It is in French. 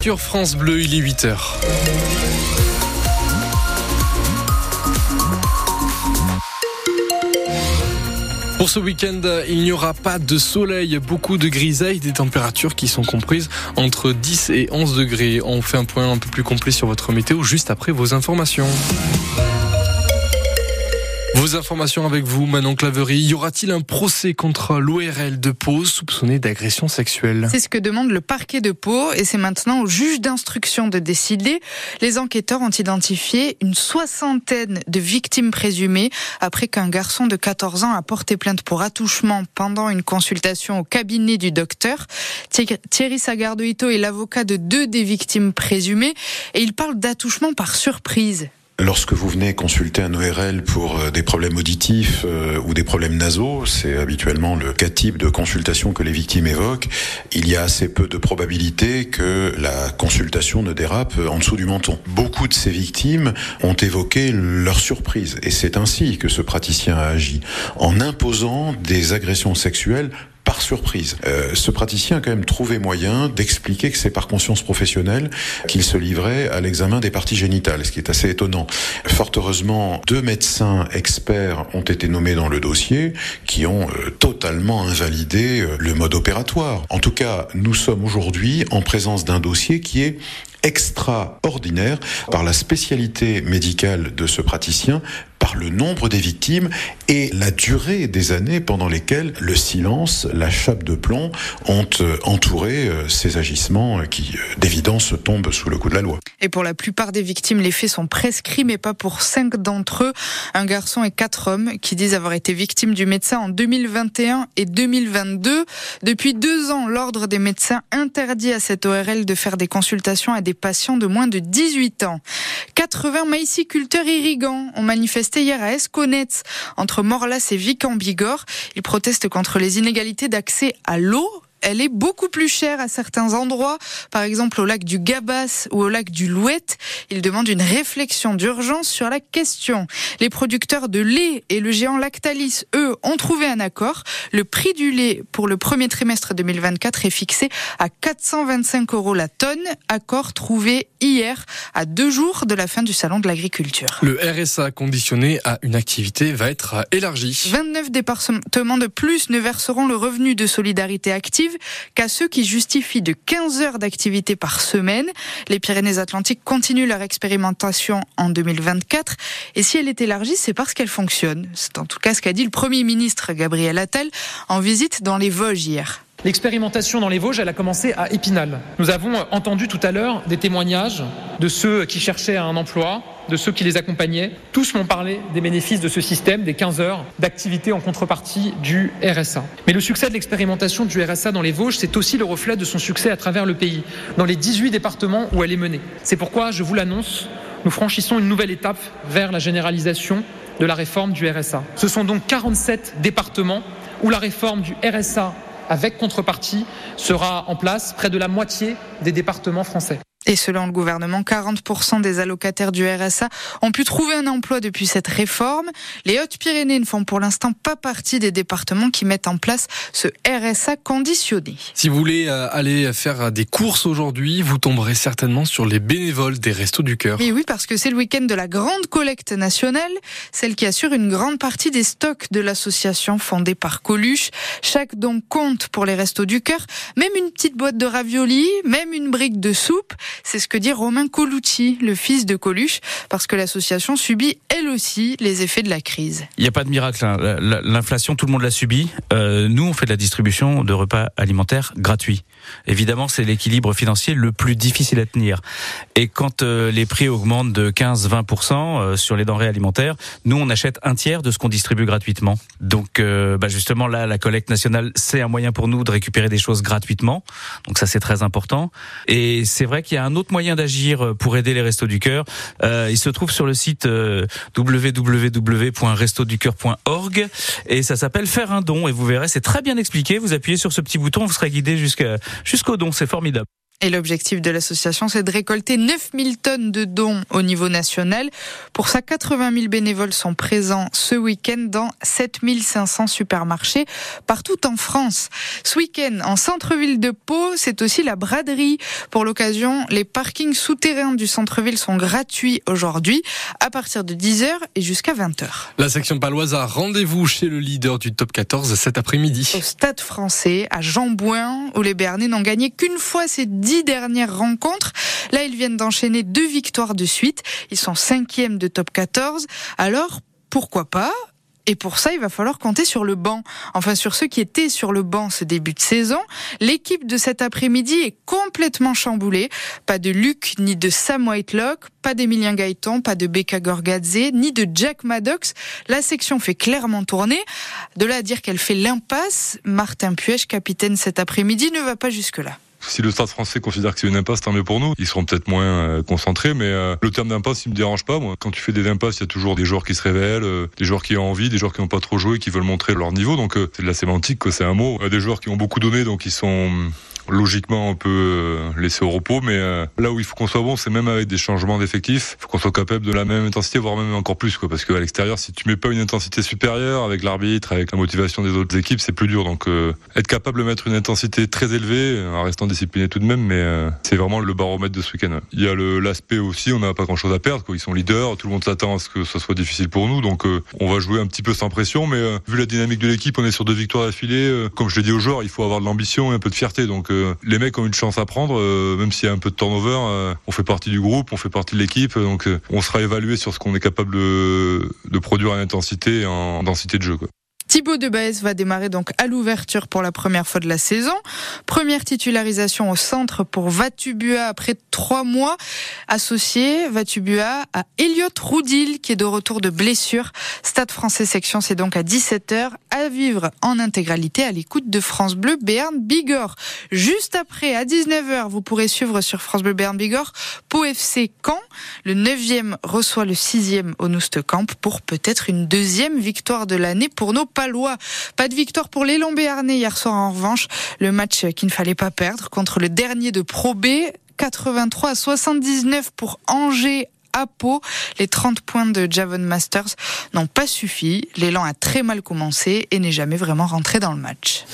Sur France Bleu, il est 8h. Pour ce week-end, il n'y aura pas de soleil, beaucoup de grisailles, des températures qui sont comprises entre 10 et 11 degrés. On fait un point un peu plus complet sur votre météo juste après vos informations. Vos informations avec vous, Manon Claverie. Y aura-t-il un procès contre l'ORL de Pau soupçonné d'agression sexuelle? C'est ce que demande le parquet de Pau et c'est maintenant au juge d'instruction de décider. Les enquêteurs ont identifié une soixantaine de victimes présumées après qu'un garçon de 14 ans a porté plainte pour attouchement pendant une consultation au cabinet du docteur. Thierry Sagardoito est l'avocat de deux des victimes présumées et il parle d'attouchement par surprise. Lorsque vous venez consulter un ORL pour euh, des problèmes auditifs euh, ou des problèmes nasaux, c'est habituellement le cas type de consultation que les victimes évoquent, il y a assez peu de probabilité que la consultation ne dérape en dessous du menton. Beaucoup de ces victimes ont évoqué leur surprise et c'est ainsi que ce praticien a agi en imposant des agressions sexuelles par surprise. Euh, ce praticien a quand même trouvé moyen d'expliquer que c'est par conscience professionnelle qu'il se livrait à l'examen des parties génitales, ce qui est assez étonnant. Fort heureusement, deux médecins experts ont été nommés dans le dossier qui ont euh, totalement invalidé euh, le mode opératoire. En tout cas, nous sommes aujourd'hui en présence d'un dossier qui est extraordinaire par la spécialité médicale de ce praticien, le nombre des victimes et la durée des années pendant lesquelles le silence, la chape de plomb ont euh, entouré euh, ces agissements qui, euh, d'évidence, tombent sous le coup de la loi. Et pour la plupart des victimes, les faits sont prescrits, mais pas pour cinq d'entre eux. Un garçon et quatre hommes qui disent avoir été victimes du médecin en 2021 et 2022. Depuis deux ans, l'ordre des médecins interdit à cette ORL de faire des consultations à des patients de moins de 18 ans. 80 maïsiculteurs irrigants ont manifesté hier à Esconnet, entre Morlas et Vic en Bigorre. Ils protestent contre les inégalités d'accès à l'eau elle est beaucoup plus chère à certains endroits, par exemple au lac du Gabas ou au lac du Louette. Il demande une réflexion d'urgence sur la question. Les producteurs de lait et le géant Lactalis, eux, ont trouvé un accord. Le prix du lait pour le premier trimestre 2024 est fixé à 425 euros la tonne. Accord trouvé hier, à deux jours de la fin du salon de l'agriculture. Le RSA conditionné à une activité va être élargi. 29 départements de plus ne verseront le revenu de solidarité active qu'à ceux qui justifient de 15 heures d'activité par semaine. Les Pyrénées-Atlantiques continuent leur expérimentation en 2024 et si elle est élargie, c'est parce qu'elle fonctionne. C'est en tout cas ce qu'a dit le Premier ministre Gabriel Attal en visite dans les Vosges hier. L'expérimentation dans les Vosges, elle a commencé à Épinal. Nous avons entendu tout à l'heure des témoignages de ceux qui cherchaient un emploi, de ceux qui les accompagnaient. Tous m'ont parlé des bénéfices de ce système, des 15 heures d'activité en contrepartie du RSA. Mais le succès de l'expérimentation du RSA dans les Vosges, c'est aussi le reflet de son succès à travers le pays, dans les 18 départements où elle est menée. C'est pourquoi, je vous l'annonce, nous franchissons une nouvelle étape vers la généralisation de la réforme du RSA. Ce sont donc 47 départements où la réforme du RSA avec contrepartie sera en place près de la moitié des départements français. Et selon le gouvernement, 40% des allocataires du RSA ont pu trouver un emploi depuis cette réforme. Les Hautes-Pyrénées ne font pour l'instant pas partie des départements qui mettent en place ce RSA conditionné. Si vous voulez euh, aller faire des courses aujourd'hui, vous tomberez certainement sur les bénévoles des Restos du Cœur. Et oui, parce que c'est le week-end de la grande collecte nationale, celle qui assure une grande partie des stocks de l'association fondée par Coluche. Chaque don compte pour les Restos du Cœur, même une petite boîte de raviolis, même une brique de soupe. C'est ce que dit Romain Colucci, le fils de Coluche, parce que l'association subit elle aussi les effets de la crise. Il n'y a pas de miracle. Hein. L'inflation, tout le monde l'a subi. Euh, nous, on fait de la distribution de repas alimentaires gratuits. Évidemment, c'est l'équilibre financier le plus difficile à tenir. Et quand euh, les prix augmentent de 15-20% euh, sur les denrées alimentaires, nous, on achète un tiers de ce qu'on distribue gratuitement. Donc, bah justement, là, la collecte nationale, c'est un moyen pour nous de récupérer des choses gratuitement. Donc ça, c'est très important. Et c'est vrai qu'il y a un autre moyen d'agir euh, pour aider les Restos du Cœur. Euh, il se trouve sur le site euh, www.restoducoeur.org et ça s'appelle Faire un don. Et vous verrez, c'est très bien expliqué. Vous appuyez sur ce petit bouton, vous serez guidé jusqu'au don. C'est formidable. Et l'objectif de l'association, c'est de récolter 9000 tonnes de dons au niveau national. Pour ça, 80 000 bénévoles sont présents ce week-end dans 7500 supermarchés partout en France. Ce week-end, en centre-ville de Pau, c'est aussi la braderie. Pour l'occasion, les parkings souterrains du centre-ville sont gratuits aujourd'hui à partir de 10h et jusqu'à 20h. La section paloise a rendez-vous chez le leader du top 14 cet après-midi. Au stade français, à Jean-Bouin, où les Bernais n'ont gagné qu'une fois ces dix dernières rencontres. Là, ils viennent d'enchaîner deux victoires de suite. Ils sont cinquièmes de top 14. Alors, pourquoi pas? Et pour ça, il va falloir compter sur le banc. Enfin, sur ceux qui étaient sur le banc ce début de saison. L'équipe de cet après-midi est complètement chamboulée. Pas de Luc ni de Sam Whitelock, pas d'Emilien Gaëton, pas de Becca Gorgadze, ni de Jack Maddox. La section fait clairement tourner. De là à dire qu'elle fait l'impasse, Martin Puech, capitaine cet après-midi, ne va pas jusque-là. Si le Stade français considère que c'est une impasse, tant mieux pour nous. Ils seront peut-être moins euh, concentrés, mais euh, le terme d'impasse, il me dérange pas. Moi, quand tu fais des impasses, il y a toujours des joueurs qui se révèlent, euh, des joueurs qui ont envie, des joueurs qui n'ont pas trop joué, qui veulent montrer leur niveau. Donc c'est de la sémantique, que c'est un mot. Des joueurs qui ont beaucoup donné, donc ils sont logiquement on peut euh, laisser au repos, mais euh, là où il faut qu'on soit bon, c'est même avec des changements d'effectifs, faut qu'on soit capable de la même intensité, voire même encore plus, quoi, parce qu'à l'extérieur, si tu mets pas une intensité supérieure avec l'arbitre, avec la motivation des autres équipes, c'est plus dur. Donc euh, être capable de mettre une intensité très élevée, en restant discipliné tout de même, mais c'est vraiment le baromètre de ce week-end. Il y a l'aspect aussi, on n'a pas grand-chose à perdre, quoi. ils sont leaders, tout le monde s'attend à ce que ça soit difficile pour nous, donc on va jouer un petit peu sans pression, mais vu la dynamique de l'équipe, on est sur deux victoires d'affilée. comme je l'ai dit aux joueurs, il faut avoir de l'ambition et un peu de fierté, donc les mecs ont une chance à prendre, euh, même s'il y a un peu de turnover. Euh, on fait partie du groupe, on fait partie de l'équipe, donc euh, on sera évalué sur ce qu'on est capable de, produire en intensité et en densité de jeu. Quoi. Thibaut Debaez va démarrer donc à l'ouverture pour la première fois de la saison. Première titularisation au centre pour Vatubua après trois mois. Associé Vatubua à Elliot Roudil qui est de retour de blessure. Stade français section, c'est donc à 17h à vivre en intégralité à l'écoute de France Bleu Béarn Bigorre. Juste après, à 19h, vous pourrez suivre sur France Bleu Béarn Bigorre Pau FC Caen. Le 9e reçoit le 6e au Camp pour peut-être une deuxième victoire de l'année pour nos Pas de victoire pour les Béarnais hier soir en revanche. Le match qu'il ne fallait pas perdre contre le dernier de Pro B. 83 à 79 pour Angers à Pau. Les 30 points de Javon Masters n'ont pas suffi. L'élan a très mal commencé et n'est jamais vraiment rentré dans le match.